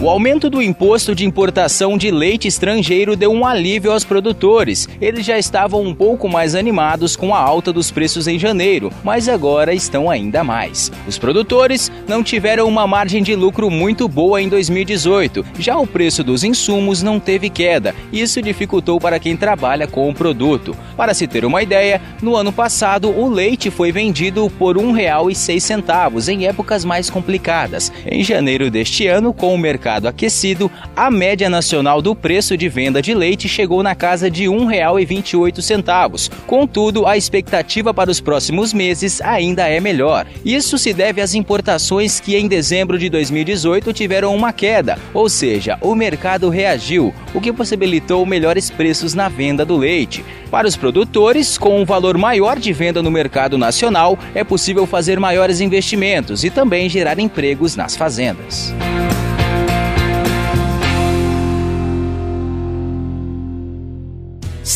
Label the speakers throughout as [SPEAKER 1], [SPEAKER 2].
[SPEAKER 1] O aumento do imposto de importação de leite estrangeiro deu um alívio aos produtores. Eles já estavam um pouco mais animados com a alta dos preços em janeiro, mas agora estão ainda mais. Os produtores não tiveram uma margem de lucro muito boa em 2018. Já o preço dos insumos não teve queda. Isso dificultou para quem trabalha com o produto. Para se ter uma ideia, no ano passado o leite foi vendido por R$ 1,06 em épocas mais complicadas. Em janeiro deste ano, com o mercado mercado aquecido, a média nacional do preço de venda de leite chegou na casa de R$ 1,28. Contudo, a expectativa para os próximos meses ainda é melhor. Isso se deve às importações que em dezembro de 2018 tiveram uma queda, ou seja, o mercado reagiu, o que possibilitou melhores preços na venda do leite. Para os produtores, com um valor maior de venda no mercado nacional, é possível fazer maiores investimentos e também gerar empregos nas fazendas.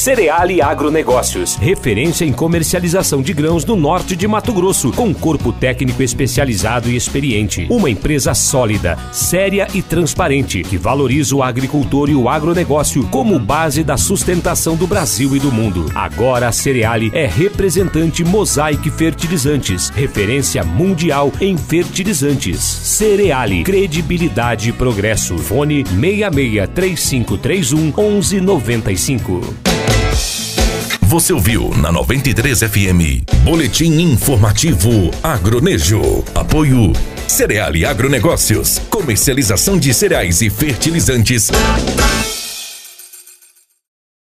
[SPEAKER 2] Cereale Agronegócios, referência em comercialização de grãos no norte de Mato Grosso, com corpo técnico especializado e experiente. Uma empresa sólida, séria e transparente, que valoriza o agricultor e o agronegócio como base da sustentação do Brasil e do mundo. Agora a Cereale é representante Mosaic Fertilizantes, referência mundial em fertilizantes. Cereale, credibilidade e progresso. Fone 66 3531 1195.
[SPEAKER 3] Você ouviu na 93 FM. Boletim informativo Agronejo. Apoio Cereal e Agronegócios. Comercialização de cereais e fertilizantes.